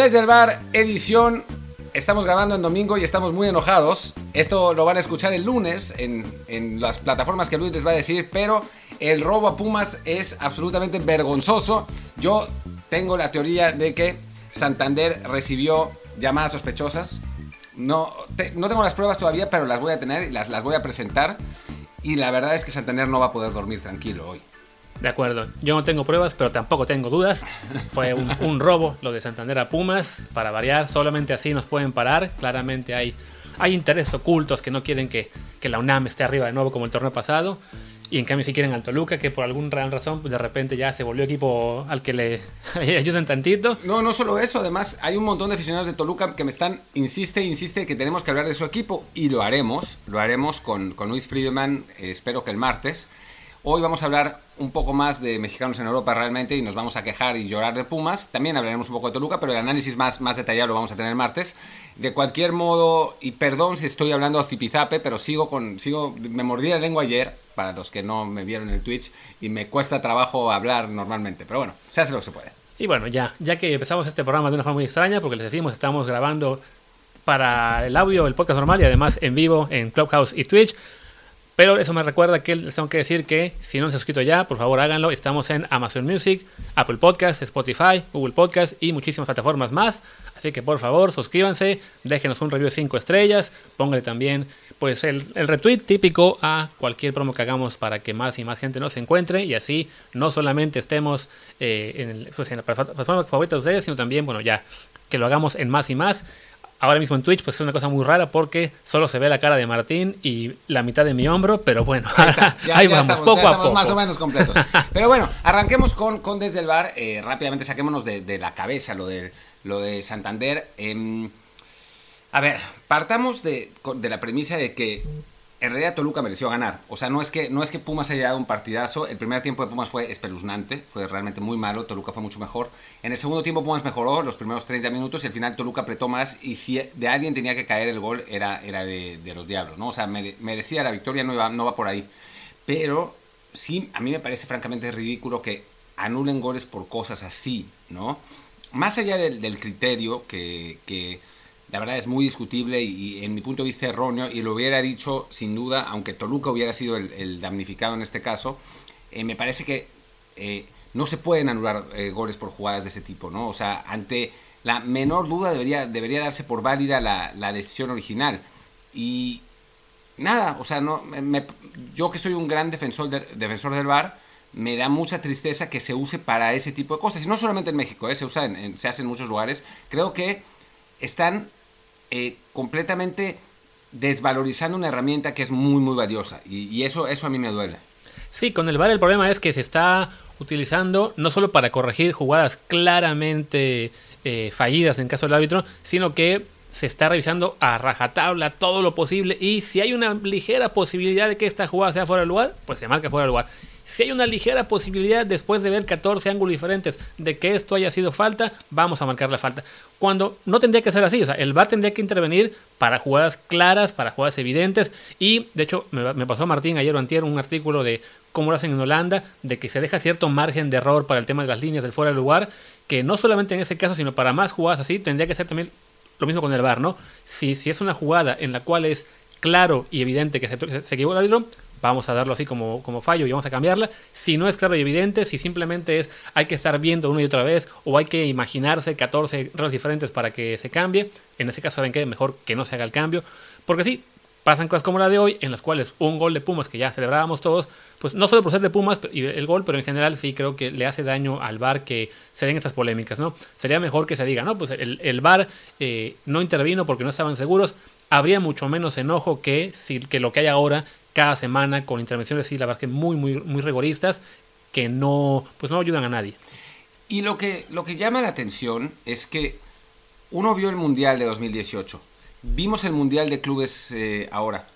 Desde el bar, edición. Estamos grabando en domingo y estamos muy enojados. Esto lo van a escuchar el lunes en, en las plataformas que Luis les va a decir, pero el robo a Pumas es absolutamente vergonzoso. Yo tengo la teoría de que Santander recibió llamadas sospechosas. No, no tengo las pruebas todavía, pero las voy a tener y las, las voy a presentar. Y la verdad es que Santander no va a poder dormir tranquilo hoy. De acuerdo, yo no tengo pruebas, pero tampoco tengo dudas. Fue un, robo lo de Santander a Pumas, para variar, solamente así nos pueden parar. Claramente hay, hay intereses ocultos que no quieren que, que la UNAM esté arriba de nuevo como el torneo pasado. Y en cambio si quieren al Toluca, que por alguna razón pues de repente ya se volvió equipo al que le ayuden tantito. No, no solo eso, además hay un montón de aficionados de Toluca que me están, insiste, insiste que tenemos que hablar de su equipo y lo haremos, lo haremos con, con Luis Friedman, eh, espero que el martes. Hoy vamos a hablar un poco más de mexicanos en Europa realmente y nos vamos a quejar y llorar de Pumas. También hablaremos un poco de Toluca, pero el análisis más, más detallado lo vamos a tener martes. De cualquier modo, y perdón si estoy hablando a zipizape, pero sigo con, sigo, me mordí la lengua ayer, para los que no me vieron en el Twitch, y me cuesta trabajo hablar normalmente, pero bueno, se hace lo que se puede. Y bueno, ya, ya que empezamos este programa de una forma muy extraña, porque les decimos, estamos grabando para el audio, el podcast normal y además en vivo en Clubhouse y Twitch. Pero eso me recuerda que les tengo que decir que si no han suscrito ya, por favor háganlo. Estamos en Amazon Music, Apple Podcast, Spotify, Google Podcast y muchísimas plataformas más. Así que por favor suscríbanse, déjenos un review de 5 estrellas, pónganle también pues el, el retweet típico a cualquier promo que hagamos para que más y más gente nos encuentre y así no solamente estemos eh, en, el- pues, en la plataforma favorita de ustedes, sino también, bueno, ya que lo hagamos en más y más. Ahora mismo en Twitch pues es una cosa muy rara porque solo se ve la cara de Martín y la mitad de mi hombro, pero bueno, Ya- ahí ya vamos, estamos, poco ya a estamos poco. más o menos completos. Pero bueno, arranquemos con, con Desde el Bar. Eh, rápidamente saquémonos de, de la cabeza lo de, lo de Santander. Em, a ver, partamos de, de la premisa de que en realidad Toluca mereció ganar. O sea, no es que, no es que Pumas haya dado un partidazo. El primer tiempo de Pumas fue espeluznante, fue realmente muy malo. Toluca fue mucho mejor. En el segundo tiempo Pumas mejoró los primeros 30 minutos y al final Toluca apretó más. Y si de alguien tenía que caer el gol, era, era de, los Diablos, ¿no? O sea, mere- merecía la victoria, no, no va por ahí. Pero sí, a mí me parece francamente ridículo que anulen goles por cosas así, ¿no? Más allá del, del criterio, que, que la verdad es muy discutible y, en mi punto de vista erróneo, y lo hubiera dicho sin duda, aunque Toluca hubiera sido el, damnificado en este caso, eh, me parece que eh, no se pueden anular eh, goles por jugadas de ese tipo, ¿no? O sea, ante la menor duda debería, debería darse por válida la, la decisión original. Y nada, o sea, no, me- yo que soy un gran defensor, del- defensor del VAR, me da mucha tristeza que se use para ese tipo de cosas. Y no solamente en México, se, usa se hace en muchos lugares. Creo que están eh, completamente desvalorizando una herramienta que es muy, muy valiosa. Y, eso, eso a mí me duele. Sí, con el VAR el problema es que se está utilizando no solo para corregir jugadas claramente eh, fallidas en caso del árbitro, sino que se está revisando a rajatabla todo lo posible y si hay una ligera posibilidad de que esta jugada sea fuera de lugar, pues se marca fuera de lugar. Si hay una ligera posibilidad después de ver 14 ángulos diferentes de que esto haya sido falta, vamos a marcar la falta. Cuando no tendría que ser así, o sea, el VAR tendría que intervenir para jugadas claras, para jugadas evidentes y de hecho me, me pasó Martín ayer o antier un artículo de cómo lo hacen en Holanda, de que se deja cierto margen de error para el tema de las líneas del fuera de lugar, que no solamente en ese caso, sino para más jugadas así, tendría que ser también lo mismo con el VAR, ¿no? Si, si es una jugada en la cual es claro y evidente que se, se, el árbitro, vamos a darlo así como, como fallo y vamos a cambiarla. Si no es claro y evidente, si simplemente es hay que estar viendo una y otra vez o hay que imaginarse 14 reglas diferentes para que se cambie, en ese caso saben que mejor que no se haga el cambio, porque sí, pasan cosas como la de hoy, en las cuales un gol de Pumas que ya celebrábamos todos, pues no solo por ser de Pumas y el gol, pero en general sí creo que le hace daño al VAR que se den estas polémicas, ¿no? Sería mejor que se diga, no, pues el, el VAR eh, no intervino porque no estaban seguros, habría mucho menos enojo que, que lo que hay ahora cada semana con intervenciones, sí, la verdad que muy, muy, muy rigoristas, que no, pues no ayudan a nadie. Y lo que, lo que llama la atención es que uno vio el Mundial de 2018, vimos el Mundial de Clubes eh, ahora.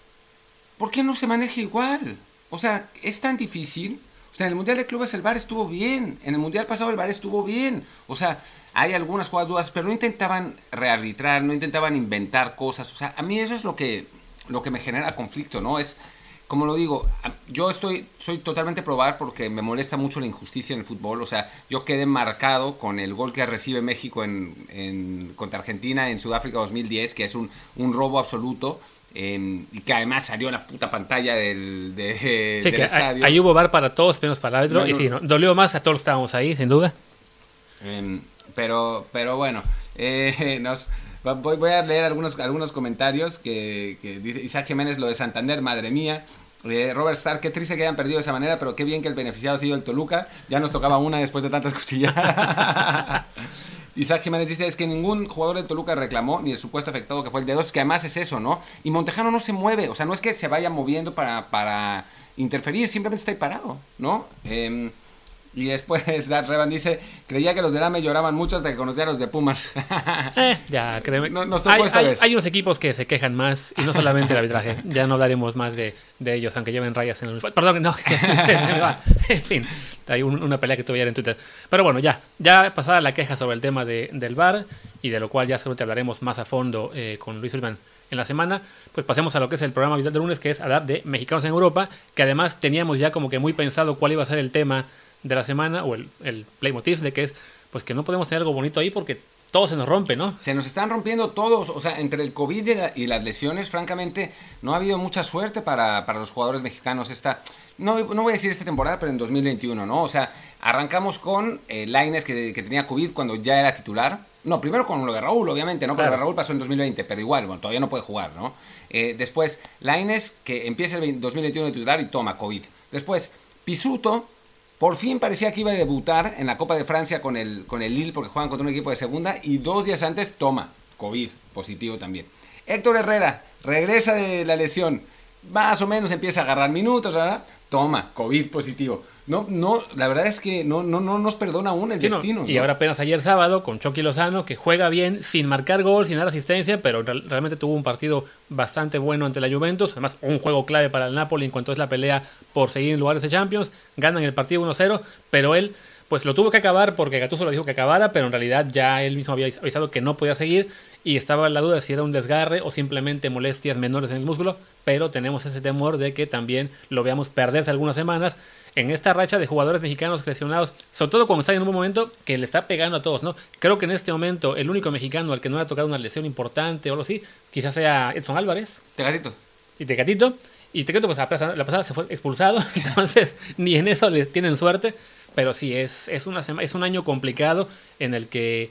¿Por qué no se maneja igual? O sea, es tan difícil. O sea, en el Mundial de Clubes el VAR estuvo bien. En el Mundial pasado el VAR estuvo bien. O sea, hay algunas jugadas dudas, pero no intentaban rearbitrar, no intentaban inventar cosas. O sea, a mí eso es lo que, lo que me genera conflicto, ¿no? Es como lo digo, yo estoy, soy totalmente probar porque me molesta mucho la injusticia en el fútbol. O sea, yo quedé marcado con el gol que recibe México en, contra Argentina en Sudáfrica 2010, que es un, un robo absoluto. Em, y que además salió en la puta pantalla del, de, sí, que estadio. Ahí hubo bar para todos, menos para el árbitro. y sí, dolió más a todos los que estábamos ahí, sin duda. Em, pero, pero bueno, eh, nos, voy, voy, a leer algunos, algunos comentarios que, que, dice Isaac Jiménez, lo de Santander, madre mía. Eh, Robert Starr, qué triste que hayan perdido de esa manera, pero qué bien que el beneficiado ha sido el Toluca. Ya nos tocaba una después de tantas cuchilladas. Isaac Jiménez dice, es que ningún jugador de Toluca reclamó, ni el supuesto afectado que fue el de dos, que además es eso, ¿no? Y Montejano no se mueve, o sea, no es que se vaya moviendo para, para interferir, simplemente está ahí parado, ¿no? Eh, y después Dar Revan dice, creía que los de Lame lloraban mucho hasta que conocía a los de Pumas. eh, ya, créeme. hay, unos equipos que se quejan más, y no solamente el arbitraje. Ya no hablaremos más de, de ellos, aunque lleven rayas en el... Perdón, no. en fin, hay una pelea que tuve ayer en Twitter. Pero bueno, ya, ya pasada la queja sobre el tema de, del VAR, y de lo cual ya seguro te hablaremos más a fondo eh, con Luis Sullivan en la semana, pues pasemos a lo que es el programa habitual de lunes, que es hablar de mexicanos en Europa, que además teníamos ya como que muy pensado cuál iba a ser el tema de la semana, o el, el playmotiv de que es, pues que no podemos tener algo bonito ahí porque todo se nos rompe, ¿no? Se nos están rompiendo todos, o sea, entre el COVID y, las lesiones, francamente, no ha habido mucha suerte para, para los jugadores mexicanos esta, no, no, voy a decir esta temporada, pero en 2021, ¿no? O sea, arrancamos con eh, Laines que, que, tenía COVID cuando ya era titular. No, primero con lo de Raúl, obviamente, ¿no? Pero lo de Raúl pasó en 2020, pero igual, bueno, todavía no puede jugar, ¿no? Eh, después, Laines, que empieza el 2021 de titular y toma COVID. Después, Pisuto, por fin parecía que iba a debutar en la Copa de Francia con el, con el Lille porque juegan contra un equipo de segunda y dos días antes toma COVID positivo también. Héctor Herrera regresa de la lesión, más o menos empieza a agarrar minutos, ¿verdad? Toma, COVID positivo. No, no, la verdad es que no, no, no nos perdona aún el destino. Y ahora apenas ayer sábado con Chucky Lozano, que juega bien, sin marcar gol, sin dar asistencia, pero realmente tuvo un partido bastante bueno ante la Juventus. Además, un juego clave para el Napoli en cuanto es la pelea por seguir en lugares de Champions. Ganan el partido 1-0, pero él pues lo tuvo que acabar porque Gattuso lo dijo que acabara, pero en realidad ya él mismo había avisado que no podía seguir y estaba la duda de si era un desgarre o simplemente molestias menores en el músculo, pero tenemos ese temor de que también lo veamos perderse algunas semanas en esta racha de jugadores mexicanos lesionados, sobre todo cuando está en un momento que le está pegando a todos, ¿no? Creo que en este momento el único mexicano al que no le ha tocado una lesión importante o algo así, quizás sea Edson Álvarez. Tecatito. Y Tecatito. Y Tecatito, pues la pasada, se fue expulsado, entonces ni en eso les tienen suerte. Pero sí, es, es, una es un año complicado en el que,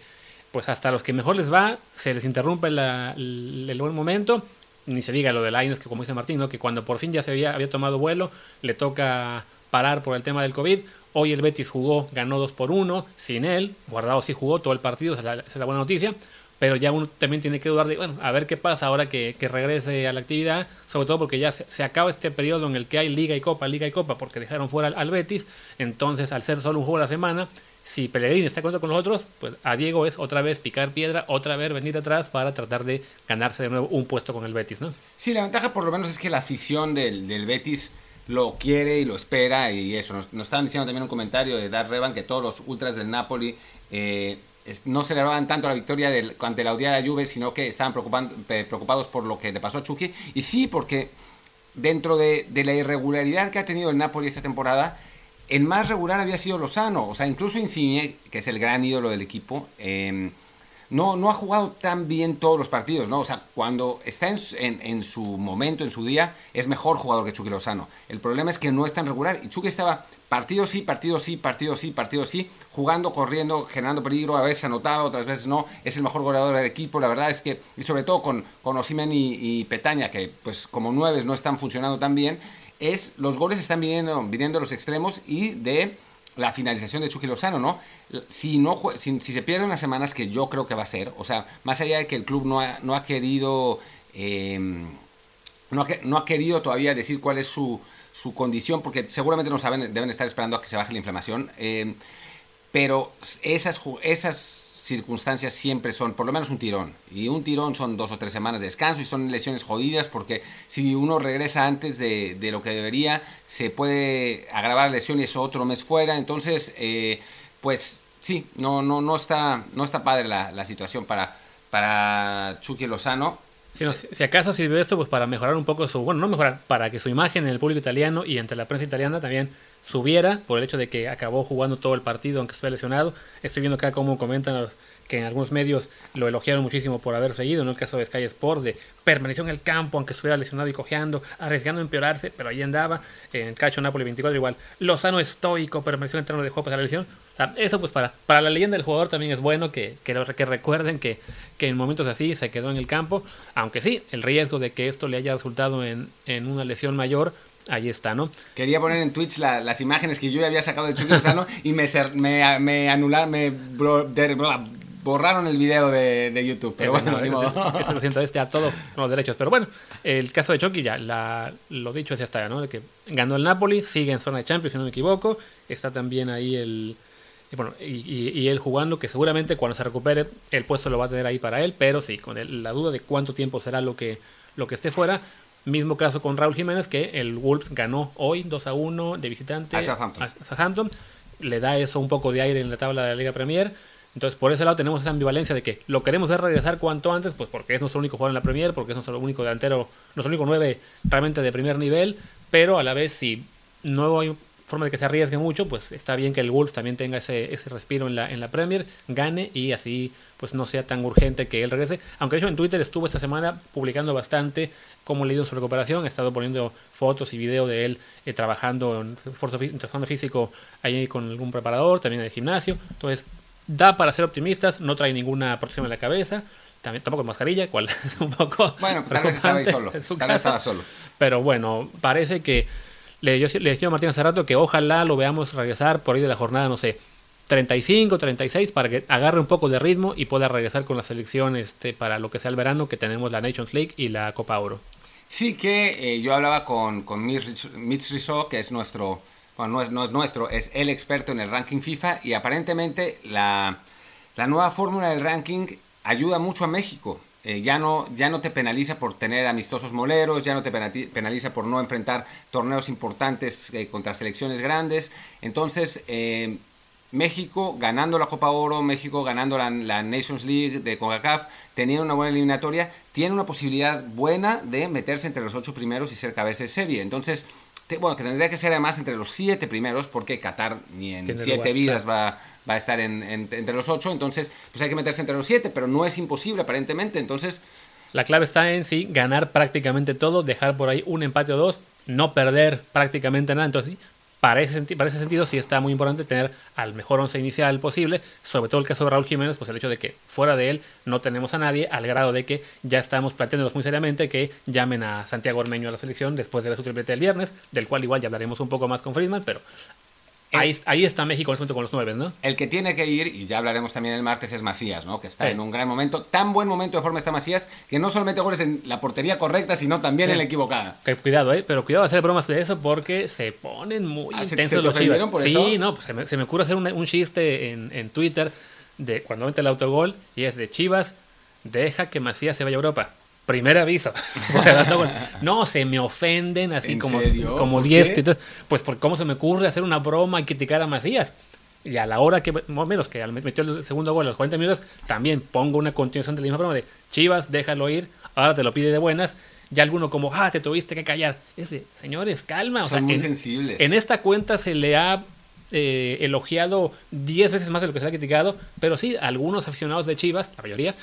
pues hasta los que mejor les va, se les interrumpe el buen momento. Ni se diga lo de Lions, que como dice Martín, ¿no? que cuando por fin ya se había, había tomado vuelo, le toca parar por el tema del COVID. Hoy el Betis jugó, ganó 2 por 1, sin él. Guardado sí jugó todo el partido, esa es la, buena noticia. Pero ya uno también tiene que dudar de, bueno, a ver qué pasa ahora que, regrese a la actividad. Sobre todo porque ya se, acaba este periodo en el que hay Liga y Copa, Liga y Copa, porque dejaron fuera al, Betis. Entonces, al ser solo un juego a la semana, si Pellegrini está contento con nosotros, pues a Diego es otra vez picar piedra, otra vez venir atrás para tratar de ganarse de nuevo un puesto con el Betis, ¿no? Sí, la ventaja por lo menos es que la afición del, del Betis lo quiere y lo espera y eso. Nos, nos estaban diciendo también un comentario de Dar Revan que todos los ultras del Napoli eh, no celebraban tanto la victoria ante la odiada Juve, sino que estaban preocupados por lo que le pasó a Chucky. Y sí, porque dentro de, de, la irregularidad que ha tenido el Napoli esta temporada, el más regular había sido Lozano. O sea, incluso Insigne, que es el gran ídolo del equipo, eh, no, no ha jugado tan bien todos los partidos, ¿no? O sea, cuando está en, su momento, en su día, es mejor jugador que Chucky Lozano. El problema es que no es tan regular. Y Chucky estaba partido sí, partido sí, partido sí, partido sí, jugando, corriendo, generando peligro, a veces anotado, otras veces no. Es el mejor goleador del equipo. La verdad es que, y sobre todo con, con Osimen y, y Petaña, que pues como nueves no están funcionando tan bien, es los goles están viniendo, viniendo de los extremos y de la finalización de Chucky Lozano, ¿no? Si, no si, se pierden unas semanas, que yo creo que va a ser, o sea, más allá de que el club no ha, no ha querido, em, no, ha, no, ha, querido todavía decir cuál es su, su, condición, porque seguramente no saben, deben estar esperando a que se baje la inflamación, em, pero esas, esas circunstancias siempre son por lo menos un tirón. Y un tirón son dos o tres semanas de descanso y son lesiones jodidas porque si uno regresa antes de, lo que debería, se puede agravar la lesión y es otro mes fuera. Entonces, eh, pues sí, no, no, no, está, no está padre la, situación para, para Chucky Lozano. Si, no, si acaso sirvió esto pues para mejorar un poco su, bueno, no mejorar, para que su imagen en el público italiano y entre la prensa italiana también subiera por el hecho de que acabó jugando todo el partido aunque estuviera lesionado. Estoy viendo acá cómo comentan los, que en algunos medios lo elogiaron muchísimo por haber seguido, en el caso de Sky Sports, de permaneció en el campo, aunque estuviera lesionado y cojeando, arriesgando a empeorarse, pero ahí andaba, en Cacho Napoli 24 igual, Lozano estoico, permaneció en el de juego para la lesión, o sea, eso pues para, para la leyenda del jugador también es bueno que, que, que recuerden que, que, en momentos así se quedó en el campo, aunque sí, el riesgo de que esto le haya resultado en, en una lesión mayor, ahí está, ¿no? Quería poner en Twitch la, las imágenes que yo ya había sacado de Chucky Lozano y me, me, me anularon, me borraron el video de, de YouTube, pero bueno, lo siento, este a todos los derechos. Pero bueno, el caso de Chucky ya, la, lo dicho ya está, ¿no? De que ganó el Napoli, sigue en zona de Champions, si no me equivoco. Está también ahí el. Y bueno, y, y, él jugando, que seguramente cuando se recupere, el puesto lo va a tener ahí para él, pero sí, con el, la duda de cuánto tiempo será lo que, lo que esté fuera. Mismo caso con Raúl Jiménez, que el Wolves ganó hoy 2 a 1 de visitante a Southampton. a Southampton. Le da eso un poco de aire en la tabla de la Liga Premier entonces, por ese lado tenemos esa ambivalencia de que lo queremos ver regresar cuanto antes, pues porque es nuestro único jugador en la Premier, porque es nuestro único delantero, nuestro único 9 realmente de primer nivel, pero a la vez si no hay forma de que se arriesgue mucho, pues está bien que el Wolves también tenga ese, ese respiro en la, en la Premier, gane y así pues no sea tan urgente que él regrese. Aunque de hecho en Twitter estuvo esta semana publicando bastante cómo le ido su recuperación, ha estado poniendo fotos y video de él eh, trabajando en esfuerzo físico ahí con algún preparador, también en el gimnasio. Entonces da para ser optimistas, no trae ninguna protección en la cabeza, también tampoco mascarilla, cual es un poco. Bueno, tal vez estaba ahí solo. Tal vez estaba solo. Pero bueno, parece que le, yo, le decía a Martín hace rato que ojalá lo veamos regresar por ahí de la jornada, no sé, 35, 36, para que agarre un poco de ritmo y pueda regresar con la selección este, para lo que sea el verano, que tenemos la Nations League y la Copa Oro. Sí, que eh, yo hablaba con, con Mitch Rizzo, que es nuestro bueno, no es, no es nuestro, es el experto en el ranking FIFA y aparentemente la, la nueva fórmula del ranking ayuda mucho a México. Eh, ya, no, ya no te penaliza por tener amistosos moleros, ya no te penaliza por no enfrentar torneos importantes eh, contra selecciones grandes. Entonces, eh, México ganando la Copa Oro, México ganando la, la, Nations League de CONCACAF, teniendo una buena eliminatoria, tiene una posibilidad buena de meterse entre los ocho primeros y ser cabeza de serie. Entonces, bueno, que tendría que ser además entre los siete primeros, porque Qatar ni en siete vidas va, va, a estar en, entre los ocho, entonces pues hay que meterse entre los siete, pero no es imposible aparentemente, entonces... La clave está en sí, ganar prácticamente todo, dejar por ahí un empate o dos, no perder prácticamente nada, entonces para ese, sentido sí está muy importante tener al mejor once inicial posible, sobre todo el caso de Raúl Jiménez, pues el hecho de que fuera de él no tenemos a nadie, al grado de que ya estamos planteándonos muy seriamente que llamen a Santiago Ormeño a la selección después de ver su triplete del viernes, del cual igual ya hablaremos un poco más con Friedman, pero Ahí, ahí, está México en este momento con los nueve, ¿no? El que tiene que ir, y ya hablaremos también el martes, es Macías, ¿no? Que está sí. en un gran momento. Tan buen momento de forma está Macías que no solo mete goles en la portería correcta, sino también sí. en la equivocada. Que, cuidado, ¿eh? Pero cuidado a hacer bromas de eso porque se ponen muy ah, intensos ¿se, se los chivas. Por sí, eso? no, pues se me, se me ocurre hacer un, un chiste en, en, Twitter de cuando mete el autogol y es de Chivas, deja que Macías se vaya a Europa. Primer aviso. no, se me ofenden así como, como diestro. Pues por cómo se me ocurre hacer una broma y criticar a Macías. Y a la hora que, más o menos, que metió el segundo gol a los 40 minutos, también pongo una continuación de la misma broma de Chivas, déjalo ir, ahora te lo pide de buenas. Y alguno como, ah, te tuviste que callar. Ese, señores, calma. Son o sea, muy en, sensibles. En esta cuenta se le ha eh, elogiado 10 veces más de lo que se ha criticado, pero sí, algunos aficionados de Chivas, la mayoría,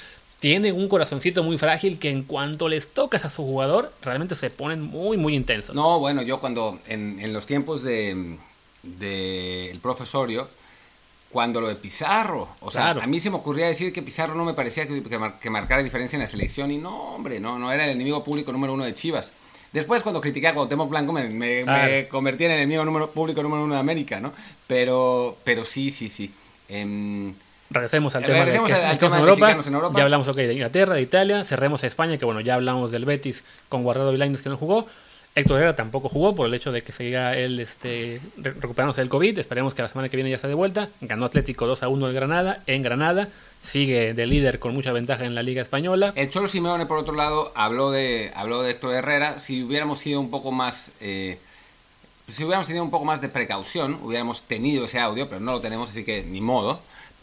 tienen un corazoncito muy frágil que en cuanto les tocas a su jugador, realmente se ponen muy, muy intensos. No, bueno, yo cuando en, en los tiempos de, de el profesorio, cuando lo de Pizarro, o sea, a mí se me ocurría decir que Pizarro no me parecía que, que, mar- que marcara diferencia en la selección y no, hombre, no, no era el enemigo público número uno de Chivas. Después, cuando critiqué a Cuauhtémoc Blanco, me, me, Claro. me convertí en el enemigo número, público número uno de América, ¿no? Pero, pero sí, sí, sí. Em, Regresemos al tema de, al- al tema en de Europa. en Europa. Ya hablamos ok, de Inglaterra, de Italia. Cerremos a España, que bueno, ya hablamos del Betis con Guardado Vilaines que no jugó. Héctor Herrera tampoco jugó por el hecho de que seguía él este, re- recuperándose del COVID. Esperemos que la semana que viene ya esté de vuelta. Ganó Atlético 2 a 1 en Granada. En Granada sigue de líder con mucha ventaja en la Liga Española. El Cholo Simeone, por otro lado, habló de, habló de Héctor Herrera. Si hubiéramos sido un poco más. eh, si hubiéramos tenido un poco más de precaución, hubiéramos tenido ese audio, pero no lo tenemos, así que ni modo.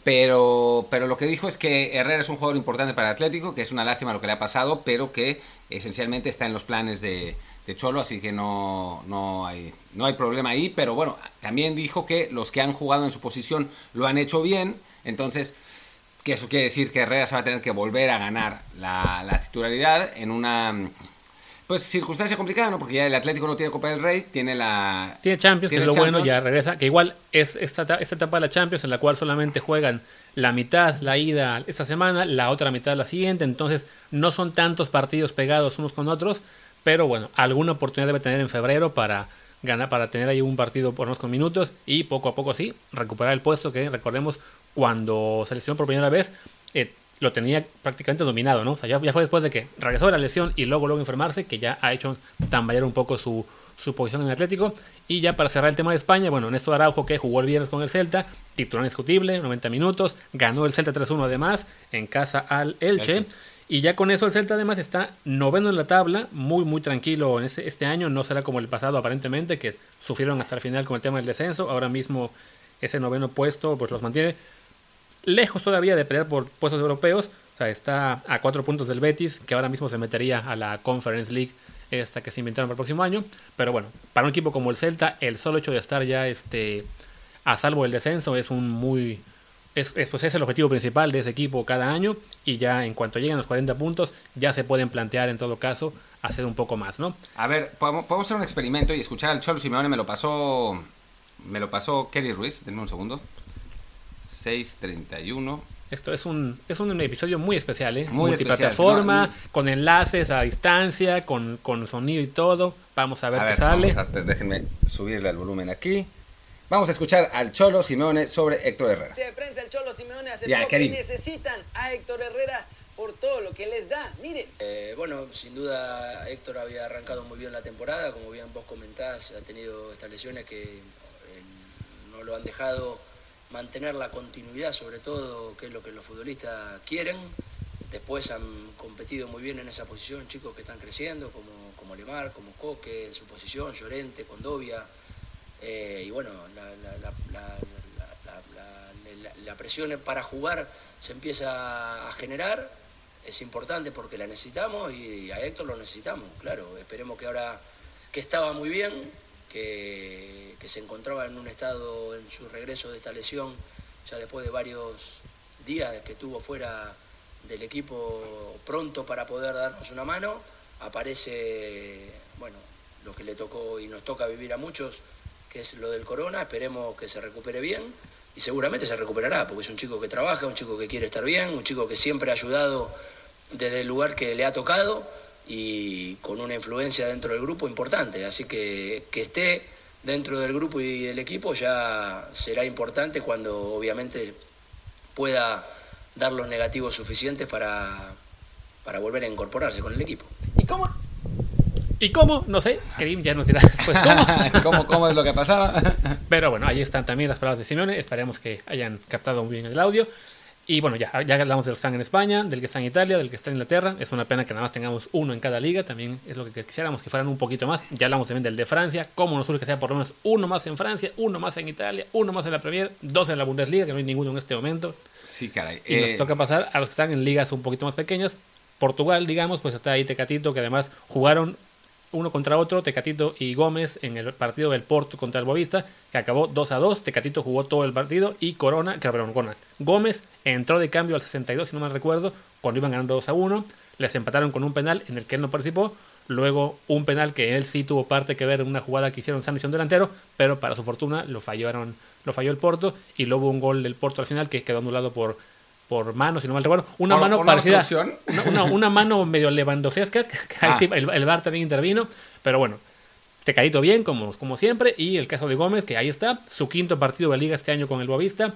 Pero, pero lo que dijo es que Herrera es un jugador importante para Atlético, que es una lástima lo que le ha pasado, pero que esencialmente está en los planes de, de Cholo, así que no, no, hay, no hay problema ahí. Pero bueno, también dijo que los que han jugado en su posición lo han hecho bien, entonces que eso quiere decir que Herrera se va a tener que volver a ganar la titularidad en una pues circunstancia complicada, ¿no? Porque ya el Atlético no tiene Copa del Rey, tiene la... Tiene Champions, que es lo bueno, ya regresa. Que igual es esta, esta etapa de la Champions en la cual solamente juegan la mitad la ida esta semana, la otra mitad la siguiente. Entonces no son tantos partidos pegados unos con otros, pero bueno, alguna oportunidad debe tener en febrero para ganar, para tener ahí un partido por unos con minutos y poco a poco sí, recuperar el puesto que recordemos cuando se lesionó por primera vez. Eh, lo tenía prácticamente dominado, ¿no? O sea, ya, fue después de que regresó de la lesión y luego luego enfermarse que ya ha hecho tambalear un poco su, su posición en el Atlético. Y ya para cerrar el tema de España, bueno, Néstor Araujo que jugó el viernes con el Celta, titular indiscutible, 90 minutos, ganó el Celta 3-1 además, en casa al Elche. Y ya con eso el Celta además está noveno en la tabla, muy muy tranquilo en ese, este año, no será como el pasado aparentemente, que sufrieron hasta el final con el tema del descenso, ahora mismo ese noveno puesto pues los mantiene lejos todavía de pelear por puestos europeos. O sea, está a cuatro puntos del Betis, que ahora mismo se metería a la Conference League esta que se inventaron para el próximo año. Pero bueno, para un equipo como el Celta, el solo hecho de estar ya este, a salvo del descenso es un muy... Es, pues es el objetivo principal de ese equipo cada año y ya en cuanto lleguen los 40 puntos ya se pueden plantear en todo caso hacer un poco más, ¿no? A ver, podemos, hacer un experimento y escuchar al Cholo Simeone, me lo pasó me lo pasó Kelly Ruiz, denme un segundo. 631. Esto es un, es un episodio muy especial, ¿eh? Muy Multiplataforma, con enlaces a distancia, con, con, sonido y todo. Vamos a ver qué sale. déjenme subirle el volumen aquí. Vamos a escuchar al Cholo Simeone sobre Héctor Herrera. De prensa, el Cholo Simeone aceptó que necesitan a Héctor Herrera por todo lo que les da. Miren. Eh, bueno, sin duda Héctor había arrancado muy bien la temporada, como bien vos comentás, ha tenido estas lesiones que eh, no lo han dejado mantener la continuidad, sobre todo, que es lo que los futbolistas quieren. Después han competido muy bien en esa posición chicos que están creciendo, como, como Lemar, como Coque, en su posición, Llorente, Condovia. Eh, y bueno, la, la, presión para jugar se empieza a generar. Es importante porque la necesitamos y a Héctor lo necesitamos, claro. Esperemos que ahora que estaba muy bien, que, se encontraba en un estado en su regreso de esta lesión, ya después de varios días que estuvo fuera del equipo pronto para poder darnos una mano, aparece, bueno, lo que le tocó y nos toca vivir a muchos, que es lo del corona, esperemos que se recupere bien y seguramente se recuperará, porque es un chico que trabaja, un chico que quiere estar bien, un chico que siempre ha ayudado desde el lugar que le ha tocado y con una influencia dentro del grupo importante. Así que que esté dentro del grupo y del equipo ya será importante cuando obviamente pueda dar los negativos suficientes para, para volver a incorporarse con el equipo. ¿Y cómo? ¿Y cómo? No sé, Karim ya nos dirá pues, ¿cómo? ¿Cómo, es lo que pasaba? Pero bueno, ahí están también las palabras de Simeone, esperemos que hayan captado muy bien el audio. Y bueno, ya, ya hablamos de los que están en España, del que está en Italia, del que está en Inglaterra. Es una pena que nada más tengamos uno en cada liga. También es lo que quisiéramos que fueran un poquito más. Ya hablamos también del de Francia. Cómo nos surge que sea por lo menos uno más en Francia, uno más en Italia, uno más en la Premier, dos en la Bundesliga, que no hay ninguno en este momento. Sí, caray. Y nos eh, toca pasar a los que están en ligas un poquito más pequeñas. Portugal, digamos, pues está ahí Tecatito, que además jugaron uno contra otro, Tecatito y Gómez en el partido del Porto contra el Boavista, que acabó 2 a 2. Tecatito jugó todo el partido y Corona, que Corona. Gómez entró de cambio al 62, si no me recuerdo, cuando iban ganando 2 a 1. Les empataron con un penal en el que él no participó. Luego un penal que él sí tuvo parte que ver en una jugada que hicieron Sancho delantero, pero para su fortuna lo fallaron, lo falló el Porto y luego un gol del Porto al final que quedó anulado por por mano, si no mal recuerdo, una mano parecida, una, una, mano medio levandosesca, que ah. el, el VAR también intervino, pero bueno, tecadito bien, como, como siempre, y el caso de Gómez, que ahí está, su quinto partido de liga este año con el Boavista,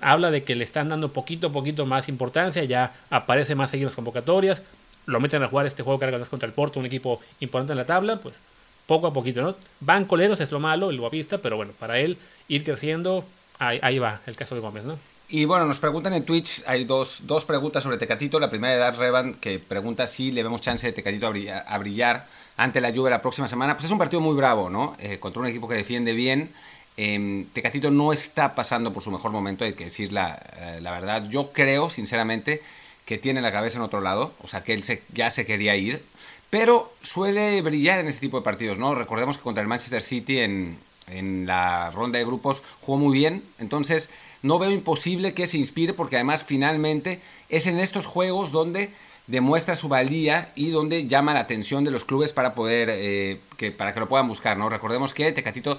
habla de que le están dando poquito a poquito más importancia, ya aparece más seguido en las convocatorias, lo meten a jugar este juego que contra el Porto, un equipo importante en la tabla, pues poco a poquito, ¿no? Van coleros, es lo malo, el Boavista, pero bueno, para él ir creciendo, ahí, ahí va el caso de Gómez, ¿no? Y bueno, nos preguntan en Twitch, hay dos, dos preguntas sobre Tecatito. La primera de Dar Revan, que pregunta si le vemos chance de Tecatito a brillar, ante la lluvia la próxima semana. Pues es un partido muy bravo, ¿no? Eh, contra un equipo que defiende bien. Eh, Tecatito no está pasando por su mejor momento, hay que decir la, eh, la verdad. Yo creo, sinceramente, que tiene la cabeza en otro lado, o sea, que él se, ya se quería ir, pero suele brillar en este tipo de partidos, ¿no? Recordemos que contra el Manchester City en, en la ronda de grupos jugó muy bien, entonces no veo imposible que se inspire porque además finalmente es en estos juegos donde demuestra su valía y donde llama la atención de los clubes para poder eh, que para que lo puedan buscar no recordemos que Tecatito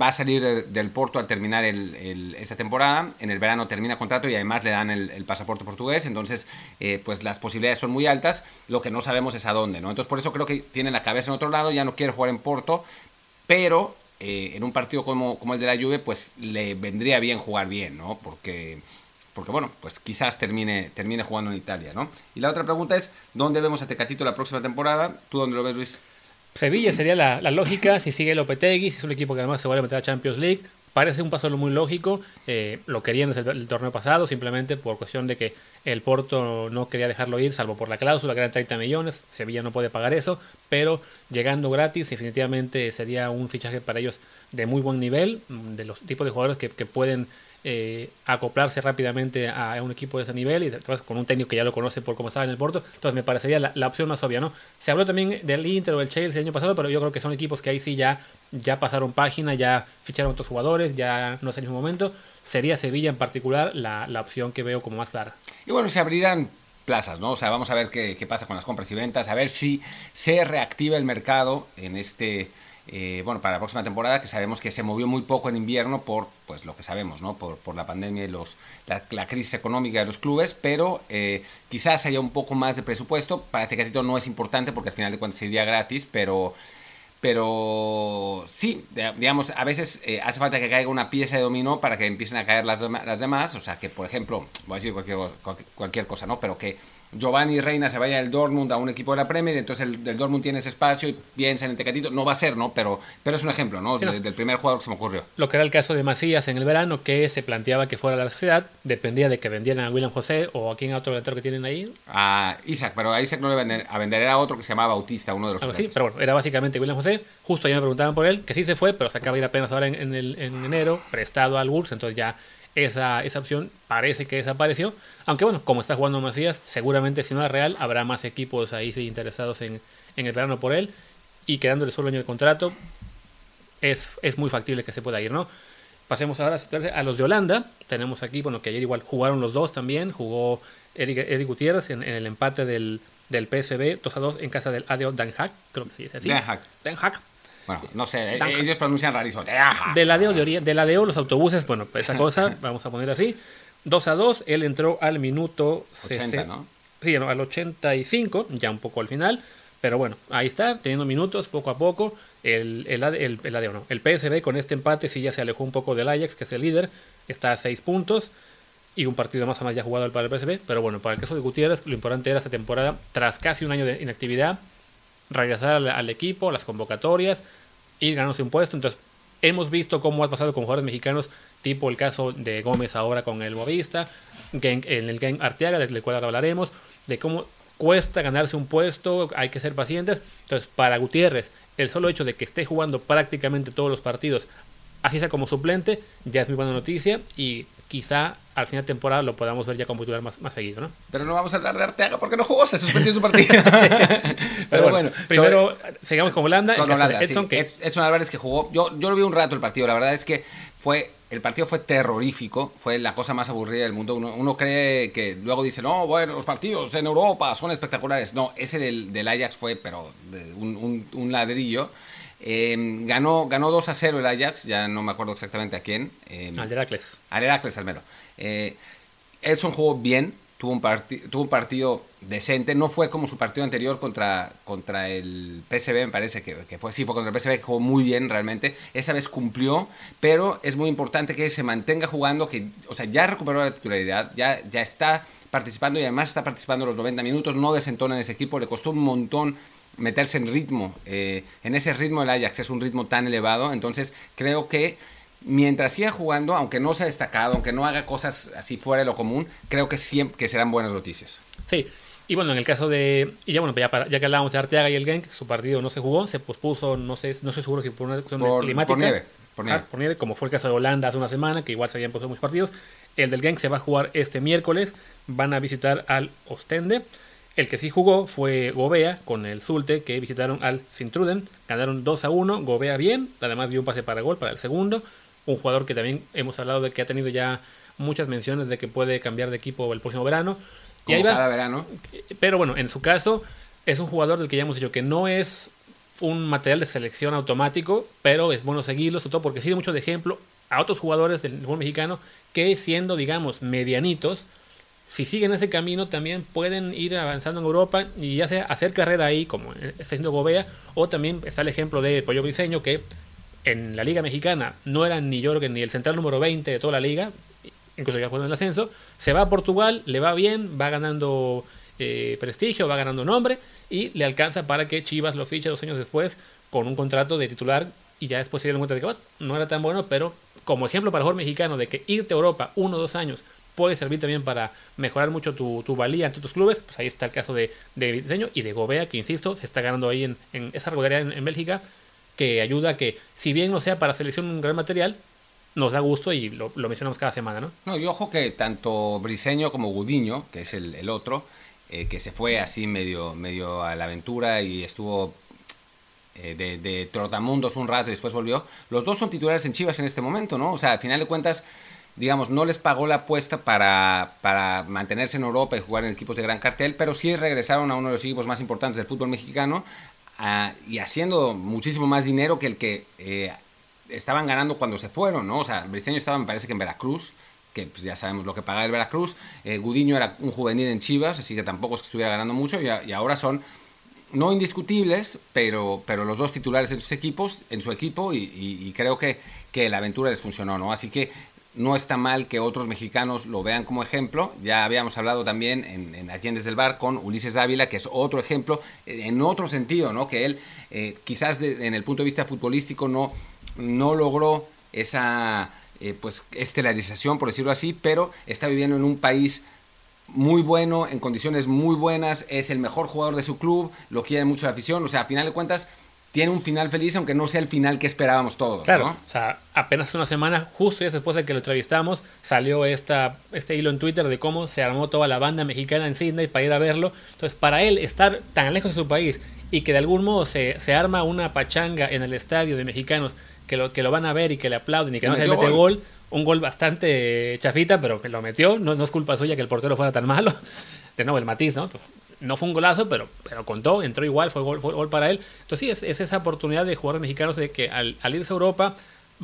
va a salir del Porto al terminar el, esta temporada. En el verano termina contrato y además le dan el, el pasaporte portugués. Entonces eh, pues las posibilidades son muy altas. Lo que no sabemos es a dónde no entonces por eso creo que tiene la cabeza en otro lado. Ya no quiere jugar en Porto pero eh, en un partido como, como el de la Juve, pues le vendría bien jugar bien, ¿no? Porque, porque bueno, pues quizás termine, termine jugando en Italia, ¿no? Y la otra pregunta es, ¿dónde vemos a Tecatito la próxima temporada? ¿Tú dónde lo ves, Luis? Sevilla sería la, la lógica, si sigue Lopetegui, si es un equipo que además se vuelve a meter a Champions League, parece un paso muy lógico. Eh, lo querían desde el, torneo pasado, simplemente por cuestión de que el Porto no quería dejarlo ir, salvo por la cláusula, que eran 30 millones. Sevilla no puede pagar eso, pero llegando gratis, definitivamente sería un fichaje para ellos de muy buen nivel, de los tipos de jugadores que pueden eh, acoplarse rápidamente a, un equipo de ese nivel y con un técnico que ya lo conoce por cómo estaba en el Porto, entonces me parecería la, la, opción más obvia, ¿no? Se habló también del Inter o del Chelsea el año pasado, pero yo creo que son equipos que ahí sí ya, ya pasaron página, ya ficharon otros jugadores, ya no es el mismo momento. Sería Sevilla en particular la, la opción que veo como más clara. Y bueno, se abrirán plazas, ¿no? O sea, vamos a ver qué, qué pasa con las compras y ventas, a ver si se reactiva el mercado en este eh, bueno, para la próxima temporada, que sabemos que se movió muy poco en invierno por pues lo que sabemos, ¿no? Por, la pandemia y los, la, la, crisis económica de los clubes, pero eh, quizás haya un poco más de presupuesto. Para Tecatito no es importante porque al final de cuentas sería gratis, pero, pero sí, digamos, a veces eh, hace falta que caiga una pieza de dominó para que empiecen a caer las, las demás. O sea, que por ejemplo, voy a decir cualquier, cualquier cosa, ¿no? Pero que Giovanni Reina se vaya del Dortmund a un equipo de la Premier, entonces el, Dortmund tiene ese espacio y piensa en el Tecatito. No va a ser, ¿no? Pero, pero es un ejemplo, ¿no? De, del primer jugador que se me ocurrió. Lo que era el caso de Macías en el verano, que se planteaba que fuera a la sociedad, dependía de que vendieran a William José o a quién otro delantero que tienen ahí. A Isaac, pero a Isaac no le vender, a vender era otro que se llamaba Bautista, uno de los. Algo así, pero bueno, era básicamente William José. Justo ya me preguntaban por él, que sí se fue, pero se acaba de ir apenas ahora en, en, el, en enero, prestado al Wolves, entonces ya esa, esa opción parece que desapareció. Aunque bueno, como está jugando Macías, seguramente si no es real, habrá más equipos ahí sí, interesados en, en, el verano por él. Y quedándole solo año de contrato, es, es muy factible que se pueda ir, ¿no? Pasemos ahora a los de Holanda. Tenemos aquí, bueno, que ayer igual jugaron los dos también. Jugó Eric, Eric Gutiérrez en, en, el empate del, del PSB 2 a 2 en casa del ADO Den Haag, creo que se dice así. Den Haag. Den Haag. Bueno, no sé, Dan ellos pronuncian rarísimo. De la DEO, de, de la DEO, los autobuses, bueno, esa cosa, vamos a poner así. 2 a 2, él entró al minuto 80, ¿no? Sí, no, al 85, ya un poco al final. Pero bueno, ahí está, teniendo minutos poco a poco. El, el, el, el, ADEO, no. el PSB con este empate sí ya se alejó un poco del Ajax, que es el líder. Está a 6 puntos y un partido más o menos ya jugado para el PSB. Pero bueno, para el caso de Gutiérrez, lo importante era esta temporada, tras casi un año de inactividad, regresar al, al equipo, las convocatorias, ir ganándose un puesto. Entonces, hemos visto cómo ha pasado con jugadores mexicanos, tipo el caso de Gómez ahora con el Boavista, en el Gang Arteaga, del cual hablaremos, de cómo cuesta ganarse un puesto, hay que ser pacientes. Entonces, para Gutiérrez, el solo hecho de que esté jugando prácticamente todos los partidos, así sea como suplente, ya es muy buena noticia y quizá al final de temporada lo podamos ver ya como titular más, más seguido, ¿no? Pero no vamos a hablar de Arteaga porque no jugó, se suspendió su partido. Pero, Pero, bueno, primero sobre... sigamos con Holanda. Con Holanda Edson, sí. que... Edson Álvarez que jugó, yo, yo lo vi un rato el partido, la verdad es que fue el partido fue terrorífico, fue la cosa más aburrida del mundo. Uno, uno, cree que luego dice, no, bueno, los partidos en Europa son espectaculares. No, ese del, del Ajax fue, pero un, un, un ladrillo. Eh, ganó, ganó 2 a 0 el Ajax, ya no me acuerdo exactamente a quién. Eh, al Heracles. Al Heracles, al mero. Eh, Edson jugó bien, tuvo un, tuvo un partido decente, no fue como su partido anterior contra, contra el PSV, me parece que, que, fue, sí, fue contra el PSV, que jugó muy bien realmente, esa vez cumplió, pero es muy importante que se mantenga jugando, que, o sea, ya recuperó la titularidad, ya, ya está participando y además está participando los 90 minutos, no desentona en ese equipo, le costó un montón meterse en ritmo, eh, en ese ritmo del Ajax es un ritmo tan elevado, entonces creo que mientras siga jugando, aunque no sea destacado, aunque no haga cosas así fuera de lo común, creo que siempre que serán buenas noticias. Sí, y bueno, en el caso de. Y ya bueno, ya, para, ya que hablábamos de Arteaga y el Genk, su partido no se jugó, se pospuso, no sé, no estoy seguro si por una cuestión por, climática. Por nieve. por nieve. como fue el caso de Holanda hace una semana, que igual se habían puesto muchos partidos. El del Genk se va a jugar este miércoles, van a visitar al Ostende. El que sí jugó fue Gobea con el Zulte, que visitaron al Sintruden. Ganaron 2 a 1. Gobea bien, además dio un pase para gol para el segundo. Un jugador que también hemos hablado de que ha tenido ya muchas menciones de que puede cambiar de equipo el próximo verano. y ahí va. cada verano. Pero bueno, en su caso, es un jugador del que ya hemos dicho que no es un material de selección automático, pero es bueno seguirlo, sobre todo porque sirve mucho de ejemplo a otros jugadores del fútbol mexicano que siendo, digamos, medianitos, si siguen ese camino también pueden ir avanzando en Europa y ya sea hacer carrera ahí, como está haciendo Gobea, o también está el ejemplo de Pollo Briseño, que en la Liga Mexicana no era ni Jorgen ni el central número 20 de toda la liga, incluso ya jugando en el ascenso, se va a Portugal, le va bien, va ganando eh, prestigio, va ganando nombre y le alcanza para que Chivas lo fiche dos años después con un contrato de titular y ya después se dieron cuenta de que no era tan bueno, pero como ejemplo para el jugador mexicano de que irte a Europa uno o dos años puede servir también para mejorar mucho tu, valía ante tus clubes, pues ahí está el caso de, de y de Gobea, que insisto, se está ganando ahí en, esa regularidad en, Bélgica, que ayuda a que, si bien no sea para selección un gran material, nos da gusto y lo, mencionamos cada semana, ¿no? No, y ojo que tanto Briseño como Gudiño, que es el, otro, eh, que se fue así medio, medio a la aventura y estuvo eh, de, de, trotamundos un rato y después volvió. Los dos son titulares en Chivas en este momento, ¿no? O sea, al final de cuentas, digamos, no les pagó la apuesta para, para mantenerse en Europa y jugar en equipos de gran cartel, pero sí regresaron a uno de los equipos más importantes del fútbol mexicano y haciendo muchísimo más dinero que el que eh, estaban ganando cuando se fueron, ¿no? O sea, Briceño estaba, me parece que en Veracruz, que pues, ya sabemos lo que pagaba el Veracruz, eh, Gudiño era un juvenil en Chivas, así que tampoco es que estuviera ganando mucho, y, y ahora son no indiscutibles, pero, pero los dos titulares en sus equipos, en su equipo, y, creo que, que la aventura les funcionó, ¿no? Así que no está mal que otros mexicanos lo vean como ejemplo. Ya habíamos hablado también en, en Aquí Desde el Bar con Ulises Dávila, que es otro ejemplo, eh, en otro sentido, ¿no? Que él eh, quizás en el punto de vista futbolístico no, no logró esa eh, pues estelarización, por decirlo así, pero está viviendo en un país muy bueno, en condiciones muy buenas, es el mejor jugador de su club, lo quiere mucho la afición, o sea, a final de cuentas tiene un final feliz, aunque no sea el final que esperábamos todos. Claro, o sea, apenas una semana, justo después de que lo entrevistamos, salió esta, este hilo en Twitter de cómo se armó toda la banda mexicana en Sydney para ir a verlo. Entonces, para él estar tan lejos de su país y que de algún modo se, se arma una pachanga en el estadio de mexicanos que lo, que lo van a ver y que le aplauden y que no se mete gol. un gol bastante chafita, pero que lo metió, no, no es culpa suya que el portero fuera tan malo. De nuevo, el matiz, ¿no? No fue un golazo, pero, pero contó, entró igual, fue gol, gol para él. Entonces sí, es, esa oportunidad de jugadores mexicanos de que al, irse a Europa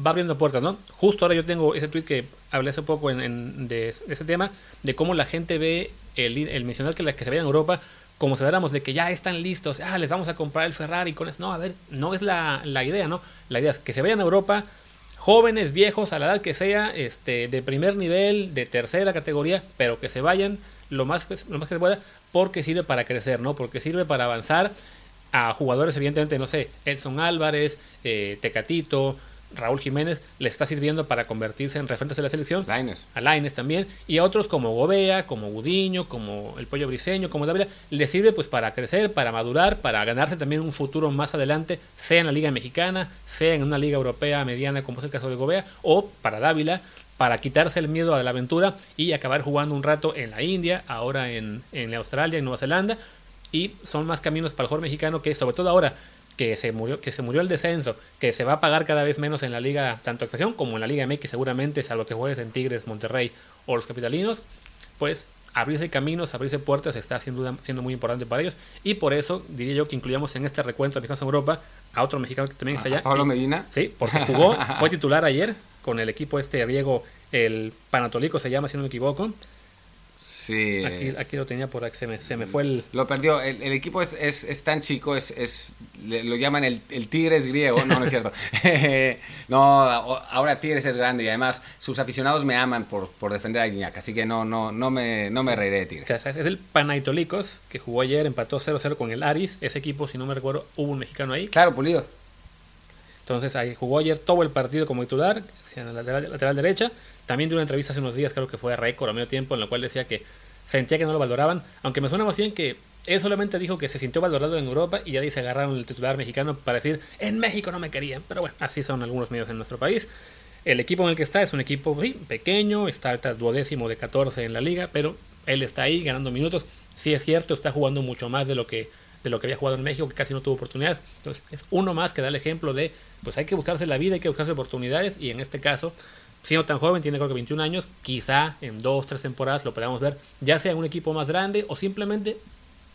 va abriendo puertas, ¿no? Justo ahora yo tengo ese tweet que hablé hace poco en, de, ese tema, de cómo la gente ve el, el mencionar que, que se vayan a Europa como si habláramos de que ya están listos, ah, les vamos a comprar el Ferrari con eso. No, a ver, no es la, la idea, ¿no? La idea es que se vayan a Europa jóvenes, viejos, a la edad que sea, este, de primer nivel, de tercera categoría, pero que se vayan lo más, lo más que se pueda, porque sirve para crecer, ¿no? Porque sirve para avanzar a jugadores, evidentemente, no sé, Edson Álvarez, eh, Tecatito, Raúl Jiménez, le está sirviendo para convertirse en referentes de la selección. Laines. A Laines también. Y a otros como Gobea, como Gudiño, como el Pollo Briseño, como Dávila, le sirve pues para crecer, para madurar, para ganarse también un futuro más adelante, sea en la Liga Mexicana, sea en una Liga Europea mediana, como es el caso de Gobea, o para Dávila, para quitarse el miedo a la aventura y acabar jugando un rato en la India, ahora en, en Australia, en Nueva Zelanda. Y son más caminos para el jugador mexicano que, sobre todo ahora que se murió, que se murió el descenso, que se va a pagar cada vez menos en la liga, tanto expresión como en la Liga MX, seguramente, salvo que juegues en Tigres, Monterrey o los capitalinos, pues abrirse caminos, abrirse puertas está sin duda siendo muy importante para ellos. Y por eso diría yo que incluyamos en este recuento de mexicanos en Europa a otro mexicano que también está allá. Pablo Medina. Sí, porque jugó, fue titular ayer, con el equipo este griego, el Panatolico se llama, si no me equivoco. Sí. Aquí, aquí, lo tenía por aquí, se me, se me fue el... Lo perdió. El, el equipo es, es, es, tan chico, es, es lo llaman el, el, Tigres griego. No, no es cierto. no, ahora Tigres es grande y además sus aficionados me aman por, por defender a Guiñac, así que no, no, no, me, no me reiré de Tigres. es el Panaitolicos, que jugó ayer, empató 0-0 con el Aris. Ese equipo, si no me recuerdo, hubo un mexicano ahí. Claro, pulido. Entonces ahí jugó ayer todo el partido como titular, en la lateral, lateral derecha. También dio una entrevista hace unos días, creo que fue a récord a medio tiempo, en la cual decía que sentía que no lo valoraban, aunque me suena más bien que Él solamente dijo que se sintió valorado en Europa y ya dice agarraron el titular mexicano para decir, en México no me querían. Pero bueno, así son algunos medios en nuestro país. El equipo en el que está es un equipo sí, pequeño, está al duodécimo de 14 en la liga, pero él está ahí ganando minutos. Sí es cierto, está jugando mucho más de lo que de lo que había jugado en México, que casi no tuvo oportunidades. Entonces, es uno más que da el ejemplo de, pues hay que buscarse la vida, hay que buscarse oportunidades, y en este caso, siendo tan joven, tiene creo que 21 años, quizá en dos, tres temporadas lo podamos ver, ya sea en un equipo más grande o simplemente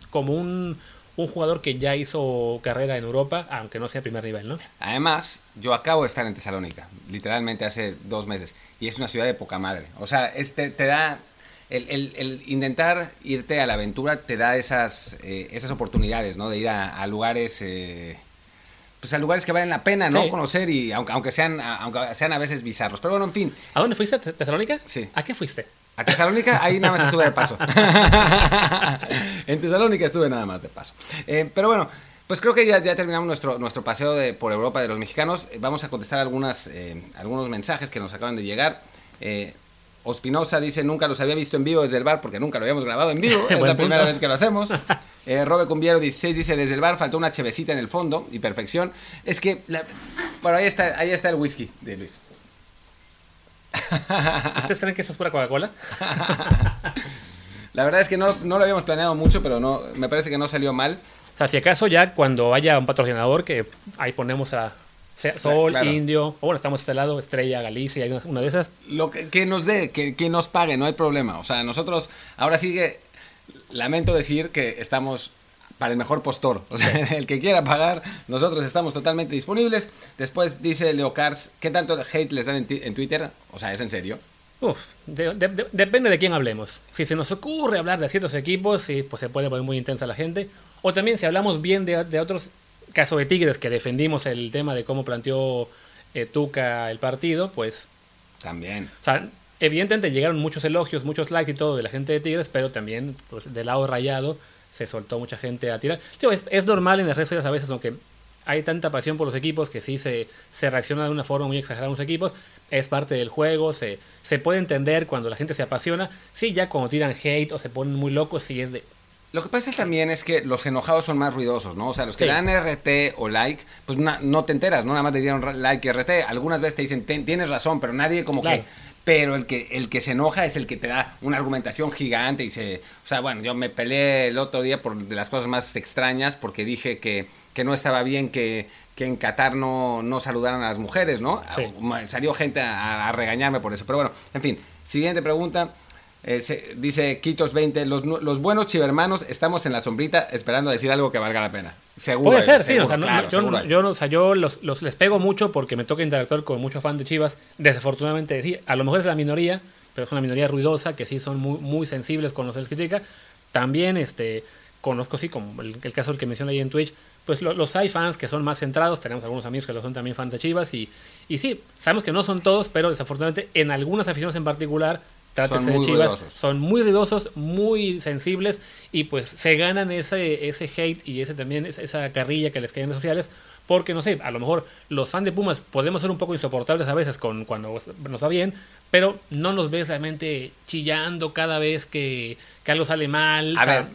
como un, un jugador que ya hizo carrera en Europa, aunque no sea primer nivel, ¿no? Además, yo acabo de estar en Tesalónica, literalmente hace dos meses, y es una ciudad de poca madre. O sea, este te da el, intentar irte a la aventura te da esas, eh, esas oportunidades, ¿no? De ir a, lugares, eh, pues a lugares que valen la pena, ¿no? Conocer y aunque, aunque, sean, aunque sean a veces bizarros. Pero bueno, en fin. ¿A dónde fuiste? ¿A Tesalónica? Sí. ¿A qué fuiste? A Tesalónica, ahí nada más estuve de paso. en Tesalónica estuve nada más de paso. Eh, pero bueno, pues creo que ya, ya terminamos nuestro, nuestro paseo de, por Europa de los mexicanos. Vamos a contestar algunas, algunos mensajes que nos acaban de llegar. Ospinosa dice, nunca los había visto en vivo desde el bar porque nunca lo habíamos grabado en vivo. es la primera vez que lo hacemos. Eh, Robe Cumbiero 16 dice, desde el bar faltó una chevecita en el fondo y perfección. Es que, bueno, ahí está, ahí está el whisky de Luis. ¿Ustedes creen que esto es pura Coca-Cola? la verdad es que no, no, lo habíamos planeado mucho, pero no, me parece que no salió mal. O sea, si acaso ya cuando haya un patrocinador, que ahí ponemos a Sol, Indio, o bueno, estamos este lado, Estrella, Galicia, una de esas. Lo que, nos dé, que, que, nos pague, no hay problema. O sea, nosotros, ahora sí que lamento decir que estamos para el mejor postor. O sea, el que quiera pagar, nosotros estamos totalmente disponibles. Después dice Leo Cars, ¿qué tanto hate les dan en, Twitter? O sea, ¿es en serio? Uf, depende de quién hablemos. Si se nos ocurre hablar de ciertos equipos, sí, pues se puede poner muy intensa la gente. O también si hablamos bien de, de otros, caso de Tigres, que defendimos el tema de cómo planteó eh, Tuca el partido, pues... También. O sea, evidentemente llegaron muchos elogios, muchos likes y todo de la gente de Tigres, pero también pues, del lado rayado se soltó mucha gente a tirar. es, normal en las redes sociales a veces, aunque hay tanta pasión por los equipos que sí se, se reacciona de una forma muy exagerada a los equipos. Es parte del juego, se, se puede entender cuando la gente se apasiona. Sí, ya cuando tiran hate o se ponen muy locos, sí es de lo que pasa también es que los enojados son más ruidosos, ¿no? O sea, los que dan RT o like, pues no te enteras, ¿no? Nada más te dieron like y RT. Algunas veces te dicen, tienes razón, pero nadie como que... Pero el que, el que se enoja es el que te da una argumentación gigante y se... O sea, bueno, yo me peleé el otro día por de las cosas más extrañas porque dije que, que no estaba bien que, que en Qatar no, no saludaran a las mujeres, ¿no? Salió gente a regañarme por eso. Pero bueno, en fin, siguiente pregunta. Eh, dice Quitos 20, los, los, buenos chivermanos estamos en la sombrita esperando decir algo que valga la pena. Seguro. Puede ser, sí. O sea, yo, yo, o sea, yo los, los, les pego mucho porque me toca interactuar con muchos fans de Chivas. Desafortunadamente, sí, a lo mejor es la minoría, pero es una minoría ruidosa que sí son muy, muy sensibles con los que les critica. También este, conozco, sí, como el, caso del que mencioné ahí en Twitch, pues los hay fans que son más centrados, tenemos algunos amigos que lo son también fans de Chivas y, y sí, sabemos que no son todos, pero desafortunadamente en algunas aficiones en particular son de Chivas, son muy ruidosos, muy sensibles y pues se ganan ese, ese hate y ese también esa carrilla que les cae en redes sociales porque no sé, a lo mejor los fans de Pumas podemos ser un poco insoportables a veces con cuando nos va bien, pero no nos ves realmente chillando cada vez que, que algo sale mal. A ver,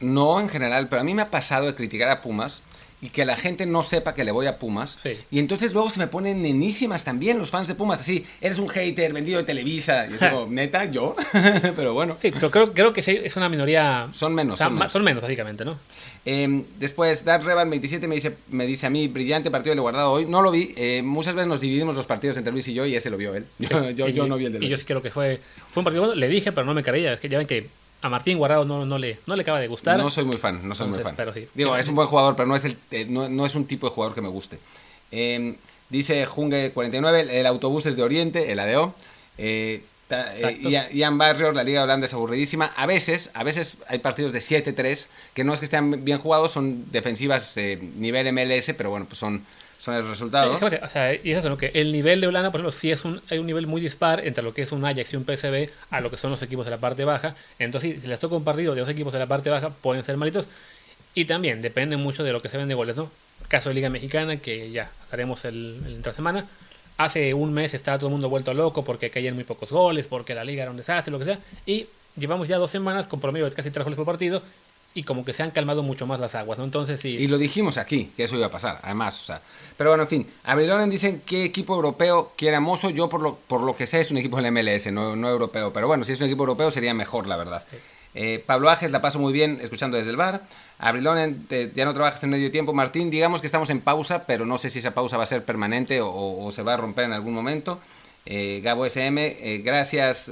no en general, pero a mí me ha pasado de criticar a Pumas y que la gente no sepa que le voy a Pumas. Y entonces luego se me ponen nenísimas también los fans de Pumas, así, eres un hater vendido de Televisa. Y yo digo, neta, yo, pero bueno. Sí, creo, creo que es una minoría... Son menos. son, menos. son, menos. básicamente, ¿no? Eh, después, Dar Revan 27 me dice, me dice a mí, brillante partido de guardado hoy. No lo vi. Eh, muchas veces nos dividimos los partidos entre Luis y yo y ese lo vio él. Yo, yo, no vi el de Y yo sí creo que fue, fue un partido bueno. Le dije, pero no me creía. Es que ya ven que a Martín Guardado no, no, le, no le acaba de gustar. No soy muy fan, no soy muy fan. Pero sí. Digo, es un buen jugador, pero no es, el, eh, no, es un tipo de jugador que me guste. Em, dice Junge49, el autobús es de Oriente, el ADO. Eh, eh Ian Barrios, la Liga Holanda es aburridísima. A veces, a veces hay partidos de 7-3 que no es que estén bien jugados, son defensivas eh, nivel MLS, pero bueno, pues son, son los resultados. o sea, y es eso, ¿no? que el nivel de Holanda, por ejemplo, sí es un, hay un nivel muy dispar entre lo que es un Ajax y un PSV a lo que son los equipos de la parte baja. Entonces, si les toca un partido de dos equipos de la parte baja, pueden ser malitos. Y también depende mucho de lo que se ven de goles, ¿no? Caso de Liga Mexicana, que ya haremos el, el entre semana. Hace un mes estaba todo el mundo vuelto loco porque caían muy pocos goles, porque la liga era un desastre, lo que sea. Y llevamos ya dos semanas con promedio de casi tres goles por partido y como que se han calmado mucho más las aguas, ¿no? Entonces sí. Y lo dijimos aquí, que eso iba a pasar, además, o sea. Pero bueno, en fin, Abrilonen dicen qué equipo europeo quiere Mozo. Yo, por lo, por lo que sé, es un equipo del MLS, no, no europeo. Pero bueno, si es un equipo europeo sería mejor, la verdad. Eh, Pablo Ajes la paso muy bien escuchando desde el bar. Abrilonen, ya no trabajas en medio tiempo. Martín, digamos que estamos en pausa, pero no sé si esa pausa va a ser permanente o, se va a romper en algún momento. Eh, Gabo SM, eh, gracias.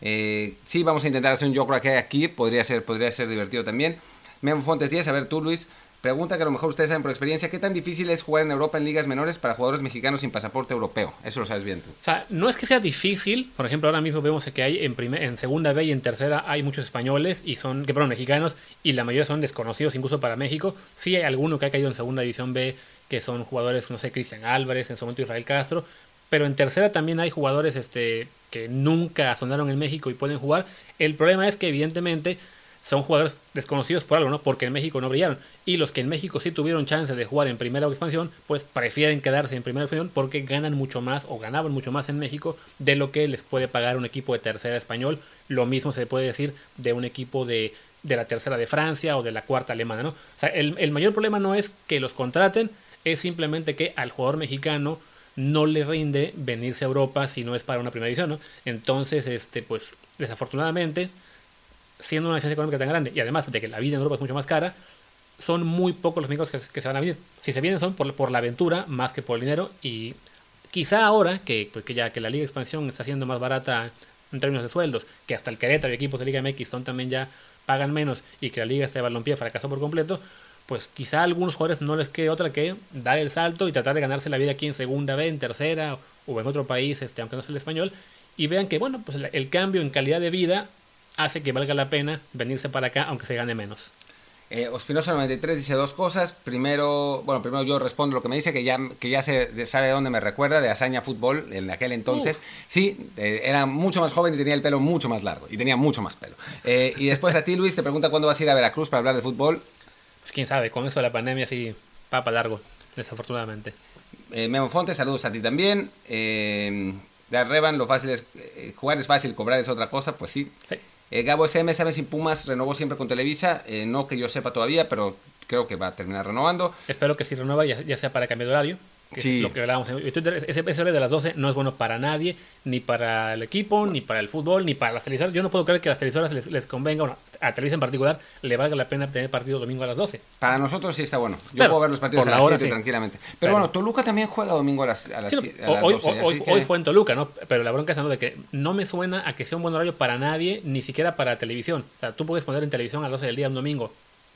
Eh, sí, vamos a intentar hacer un yo creo que aquí, podría ser, podría ser divertido también. Memo Fontes 10, a ver tú Luis, pregunta que a lo mejor ustedes saben por experiencia, ¿qué tan difícil es jugar en Europa en ligas menores para jugadores mexicanos sin pasaporte europeo? Eso lo sabes bien tú. O sea, no es que sea difícil, por ejemplo, ahora mismo vemos que hay en, en segunda B y en tercera hay muchos españoles y son, que perdón, mexicanos y la mayoría son desconocidos incluso para México. Sí hay alguno que ha caído en segunda división B que son jugadores, no sé, Cristian Álvarez, en su momento Israel Castro, pero en tercera también hay jugadores este, que nunca sonaron en México y pueden jugar. El problema es que evidentemente son jugadores desconocidos por algo, ¿no? Porque en México no brillaron. Y los que en México sí tuvieron chance de jugar en primera expansión, pues prefieren quedarse en primera expansión porque ganan mucho más o ganaban mucho más en México de lo que les puede pagar un equipo de tercera español. Lo mismo se puede decir de un equipo de, de la tercera de Francia o de la cuarta alemana, ¿no? O sea, el, el mayor problema no es que los contraten, es simplemente que al jugador mexicano no le rinde venirse a Europa si no es para una primera edición, ¿no? Entonces, este, pues, desafortunadamente, siendo una diferencia económica tan grande y además de que la vida en Europa es mucho más cara, son muy pocos los amigos que, se van a venir. Si se vienen son por, la aventura más que por el dinero y quizá ahora que, pues, que ya que la Liga de Expansión está siendo más barata en términos de sueldos, que hasta el Querétaro y equipos de Liga MX también ya pagan menos y que la Liga de Balompié fracasó por completo, pues quizá a algunos jugadores no les quede otra que dar el salto y tratar de ganarse la vida aquí en segunda B, en tercera o en otro país, este, aunque no sea el español, y vean que bueno, pues el cambio en calidad de vida hace que valga la pena venirse para acá aunque se gane menos. Eh, Ospinosa 93 dice dos cosas. Primero, bueno, primero yo respondo lo que me dice, que ya, que ya se sabe de dónde me recuerda, de Hazaña Fútbol, en aquel entonces. Sí, eh, era mucho más joven y tenía el pelo mucho más largo, y tenía mucho más pelo. Eh, y después a ti, Luis, te pregunta cuándo vas a ir a Veracruz para hablar de fútbol. Pues quién sabe, con eso de la pandemia sí, papa largo, desafortunadamente. Eh, Memo Fonte, saludos a ti también. Eh, de Revan, lo fácil es. Eh, jugar es fácil, cobrar es otra cosa, pues sí. Eh, Gabo SM, ¿sabes si Pumas renovó siempre con Televisa? no que yo sepa todavía, pero creo que va a terminar renovando. Espero que si renueva, ya, sea para cambio de horario. Sí. Lo que hablábamos ese, ese de las 12 no es bueno para nadie, ni para el equipo, ni para el fútbol, ni para las televisoras. Yo no puedo creer que a las televisoras les, les convenga, bueno, a Televisa en particular, le valga la pena tener partido domingo a las 12. Para nosotros sí está bueno. Yo puedo ver los partidos a las 7 tranquilamente. Pero, bueno, Toluca también juega domingo a las, a las, hoy, Hoy, fue en Toluca, ¿no? Pero la bronca es de que no me suena a que sea un buen horario para nadie, ni siquiera para televisión. O sea, tú puedes poner en televisión a las 12 del día un domingo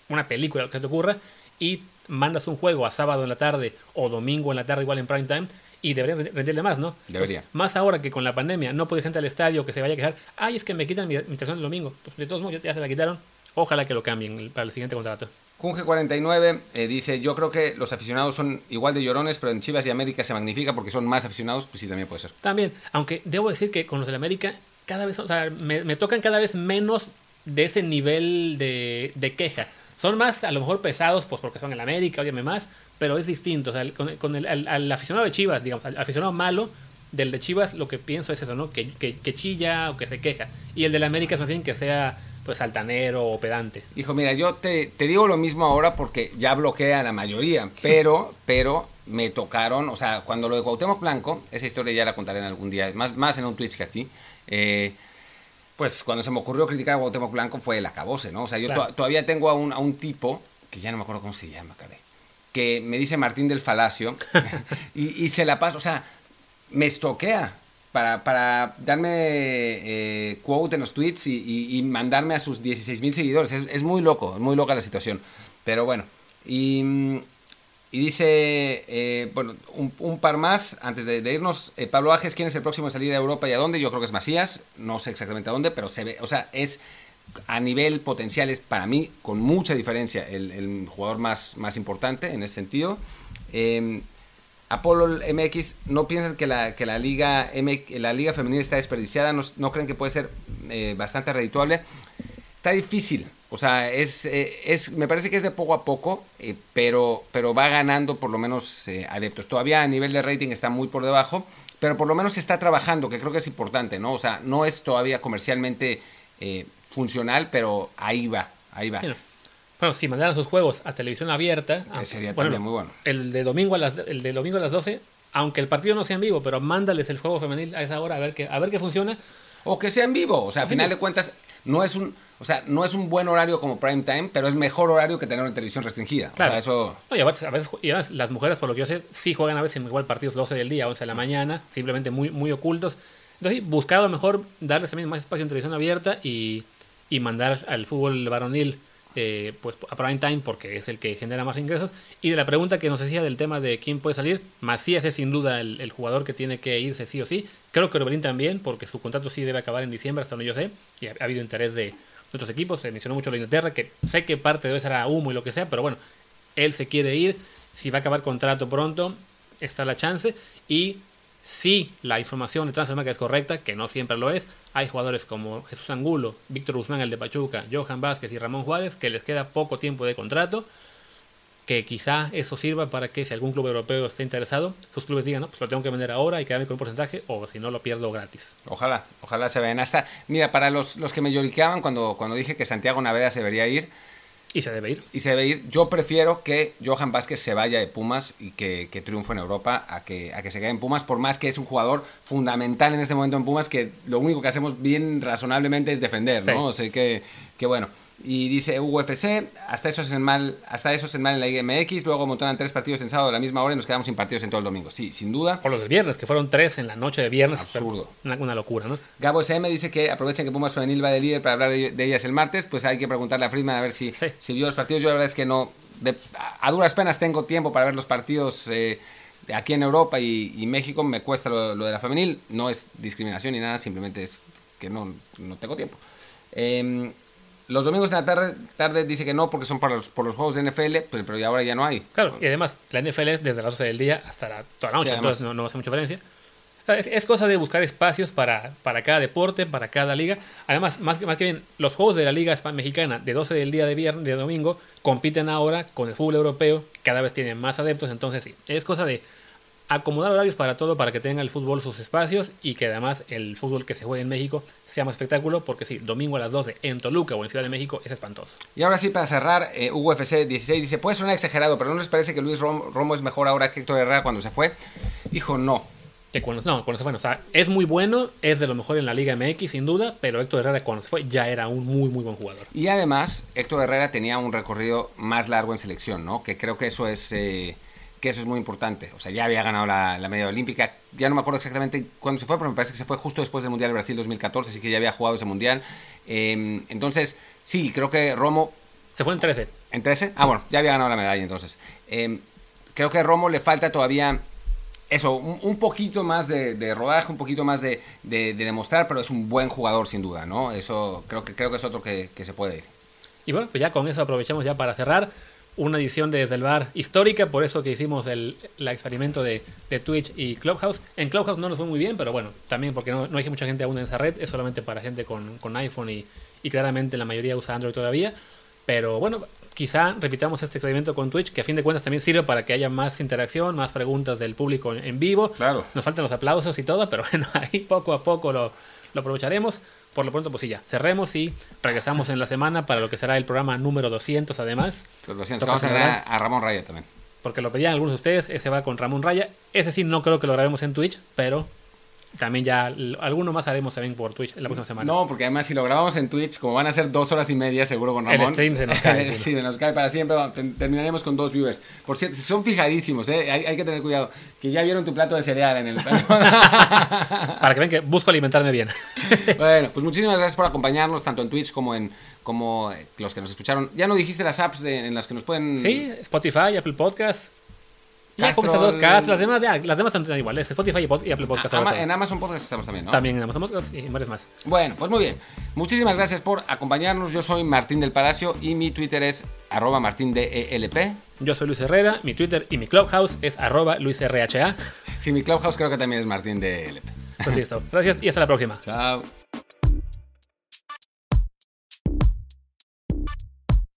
una película, lo que te ocurra, y mandas un juego a sábado en la tarde o domingo en la tarde igual en prime time y debería rendirle más, ¿no? Debería. más ahora que con la pandemia no puede gente al estadio que se vaya a quejar, ay, es que me quitan mi, mi el domingo. Pues de todos modos ya se la quitaron, ojalá que lo cambien para el siguiente contrato. Kunge49 eh, dice, yo creo que los aficionados son igual de llorones, pero en Chivas y América se magnifica porque son más aficionados, pues sí, también puede ser. También, aunque debo decir que con los de América cada vez, o sea, me, me tocan cada vez menos de ese nivel de, de queja. Son más, a lo mejor pesados, pues porque son el América, óyeme más, pero es distinto. O sea, con, el, al, aficionado de Chivas, digamos, al aficionado malo del de Chivas, lo que pienso es eso, ¿no? Que, que, chilla o que se queja. Y el del América es más bien que sea pues altanero o pedante. Hijo, mira, yo te, te, digo lo mismo ahora porque ya bloqueé a la mayoría, pero, pero me tocaron, o sea, cuando lo de Cuauhtémoc Blanco, esa historia ya la contaré en algún día, más, más en un Twitch que a ti, eh, pues cuando se me ocurrió criticar a Cuauhtémoc Blanco fue el acabose, ¿no? O sea, yo todavía tengo a un, a un tipo, que ya no me acuerdo cómo se llama, cabrón, que me dice Martín del Falacio, y, se la pasa, o sea, me estoquea para, para darme eh, quote en los tweets y, mandarme a sus 16 mil seguidores. Es, es, muy loco, es muy loca la situación. Pero bueno, y y dice, eh, bueno, un, par más antes de, irnos. Eh, Pablo Ajes, ¿quién es el próximo a salir a Europa y a dónde? Yo creo que es Macías, no sé exactamente a dónde, pero se ve, o sea, es a nivel potencial, es para mí con mucha diferencia el, jugador más, más importante en ese sentido. Eh, Apolo MX, ¿no piensan que la, que la, liga, la liga femenina está desperdiciada? ¿No, ¿No, creen que puede ser bastante redituable? Está difícil, o sea, es, eh, es, me parece que es de poco a poco, eh, pero, pero va ganando por lo menos eh, adeptos. Todavía a nivel de rating está muy por debajo, pero por lo menos se está trabajando, que creo que es importante, ¿no? O sea, no es todavía comercialmente funcional, pero ahí va, ahí va. Bueno, si mandaran sus juegos a televisión abierta, ah, sería también muy bueno. El de domingo a las el de domingo a las 12, aunque el partido no sea en vivo, pero mándales el juego femenil a esa hora a ver qué a ver qué funciona. O que sea en vivo, o sea, a final de cuentas no es un o sea, no es un buen horario como prime time, pero es mejor horario que tener una televisión restringida. Claro. O sea, eso... y, a veces, y, además, las mujeres, por lo que yo sé, sí juegan a veces igual partidos 12 del día, 11 de la mañana, simplemente muy, muy ocultos. Entonces, buscar a lo mejor darles también más espacio en televisión abierta y, y mandar al fútbol varonil eh, pues a prime time porque es el que genera más ingresos. Y de la pregunta que nos decía del tema de quién puede salir, Macías es sin duda el, jugador que tiene que irse sí o sí. Creo que Orbelín también, porque su contrato sí debe acabar en diciembre, hasta donde yo sé, y ha habido interés de, otros equipos. Se mencionó mucho la Inglaterra, que sé que parte debe ser a humo y lo que sea, pero bueno, él se quiere ir. Si va a acabar contrato pronto, está la chance. Y si la información de Transfermarkt es correcta, que no siempre lo es, hay jugadores como Jesús Angulo, Víctor Guzmán, el de Pachuca, Johan Vázquez y Ramón Juárez, que les queda poco tiempo de contrato que quizá eso sirva para que si algún club europeo esté interesado, sus clubes digan, no, pues lo tengo que vender ahora y quedarme con un porcentaje, o si no lo pierdo gratis. Ojalá, ojalá se vean hasta. Mira, para los, los que me lloriqueaban cuando, cuando dije que Santiago Naveda se debería ir. Y se debe ir. Y se debe ir. Yo prefiero que Johan Vázquez se vaya de Pumas y que, que triunfe en Europa a que, a que se quede en Pumas, por más que es un jugador fundamental en este momento en Pumas, que lo único que hacemos bien razonablemente es defender, ¿no? O sea que, que bueno. Y dice UFC, hasta eso es el mal, hasta eso es el mal en la IMX, luego montaron tres partidos en sábado a la misma hora y nos quedamos sin partidos en todo el domingo. Sí, sin duda. Por los del viernes, que fueron tres en la noche de viernes. Absurdo. Una, locura, ¿no? Gabo SM dice que aprovechen que Pumas Femenil va de líder para hablar de, ellas el martes, pues hay que preguntarle a Friedman a ver si, si vio los partidos. Yo la verdad es que no, a duras penas tengo tiempo para ver los partidos eh, aquí en Europa y, México, me cuesta lo, de la femenil, no es discriminación ni nada, simplemente es que no, no tengo tiempo. Eh, los domingos en la tarde, tarde dice que no porque son por los, por los juegos de NFL, pues, pero ahora ya no hay. Claro, y además la NFL es desde las 12 del día hasta la, toda la noche, entonces no, hace mucha diferencia. es, cosa de buscar espacios para, para cada deporte, para cada liga. Además, más, más que bien, los juegos de la Liga Mexicana de 12 del día de, viernes, de domingo compiten ahora con el fútbol europeo, cada vez tienen más adeptos, entonces sí, es cosa de acomodar horarios para todo, para que tenga el fútbol sus espacios y que además el fútbol que se juegue en México sea más espectáculo, porque sí, domingo a las 12 en Toluca o en Ciudad de México es espantoso. Y ahora sí, para cerrar, eh, UFC 16 dice, puede sonar exagerado, pero ¿no les parece que Luis Romo, es mejor ahora que Héctor Herrera cuando se fue? Dijo, no. Que cuando, no, cuando se fue, o sea, es muy bueno, es de lo mejor en la Liga MX, sin duda, pero Héctor Herrera cuando se fue ya era un muy, muy buen jugador. Y además, Héctor Herrera tenía un recorrido más largo en selección, ¿no? Que creo que eso es... Eh, que eso es muy importante. O sea, ya había ganado la, la media olímpica. Ya no me acuerdo exactamente cuándo se fue, pero me parece que se fue justo después del Mundial de Brasil 2014, así que ya había jugado ese Mundial. Em, entonces, sí, creo que Romo... Se fue en 13. ¿En 13? Ah, bueno, ya había ganado la medalla entonces. Em, creo que a Romo le falta todavía eso, un, poquito más de, rodaje, un poquito más de, demostrar, pero es un buen jugador sin duda, ¿no? Eso creo que, creo que es otro que, que se puede ir. Y bueno, pues ya con eso aprovechamos ya para cerrar una edición de Desde el Bar histórica, por eso que hicimos el experimento de, Twitch y Clubhouse. En Clubhouse no nos fue muy bien, pero bueno, también porque no, no hay mucha gente aún en esa red, es solamente para gente con, iPhone y, claramente la mayoría usa Android todavía. Pero bueno, quizá repitamos este experimento con Twitch, que a fin de cuentas también sirve para que haya más interacción, más preguntas del público en, vivo. Claro. Nos faltan los aplausos y todo, pero bueno, ahí poco a poco lo, lo aprovecharemos por lo pronto, pues sí, ya. Cerremos y regresamos en la semana para lo que será el programa número 200, además. 200. Vamos a ver a Ramón Raya también. Porque lo pedían algunos de ustedes. Ese va con Ramón Raya. Ese sí no creo que lo grabemos en Twitch, pero también ya alguno más haremos también por Twitch la próxima semana. No, porque además si lo grabamos en Twitch, como van a ser dos horas y media seguro con Ramón. El stream se nos cae. sí, se nos cae para siempre. Terminaremos con dos viewers. Por cierto, son fijadísimos, ¿eh? hay, que tener cuidado. Que ya vieron tu plato de cereal en el... para que vean que busco alimentarme bien. bueno, pues muchísimas gracias por acompañarnos tanto en Twitch como en como los que nos escucharon. Ya no dijiste las apps en las que nos pueden... Sí, Spotify, Apple Podcast. Ya dos las demás, ya, las demás están iguales, Spotify y, Apple Podcast. en Amazon Podcast estamos también, ¿no? También en Amazon Podcast y varios más. Bueno, pues muy bien. Muchísimas gracias por acompañarnos. Yo soy Martín del Palacio y mi Twitter es arroba martindelp. Yo soy Luis Herrera, mi Twitter y mi Clubhouse es arroba luisrha. Sí, mi Clubhouse creo que también es Martín de Pues listo. Gracias y hasta la próxima. Chao.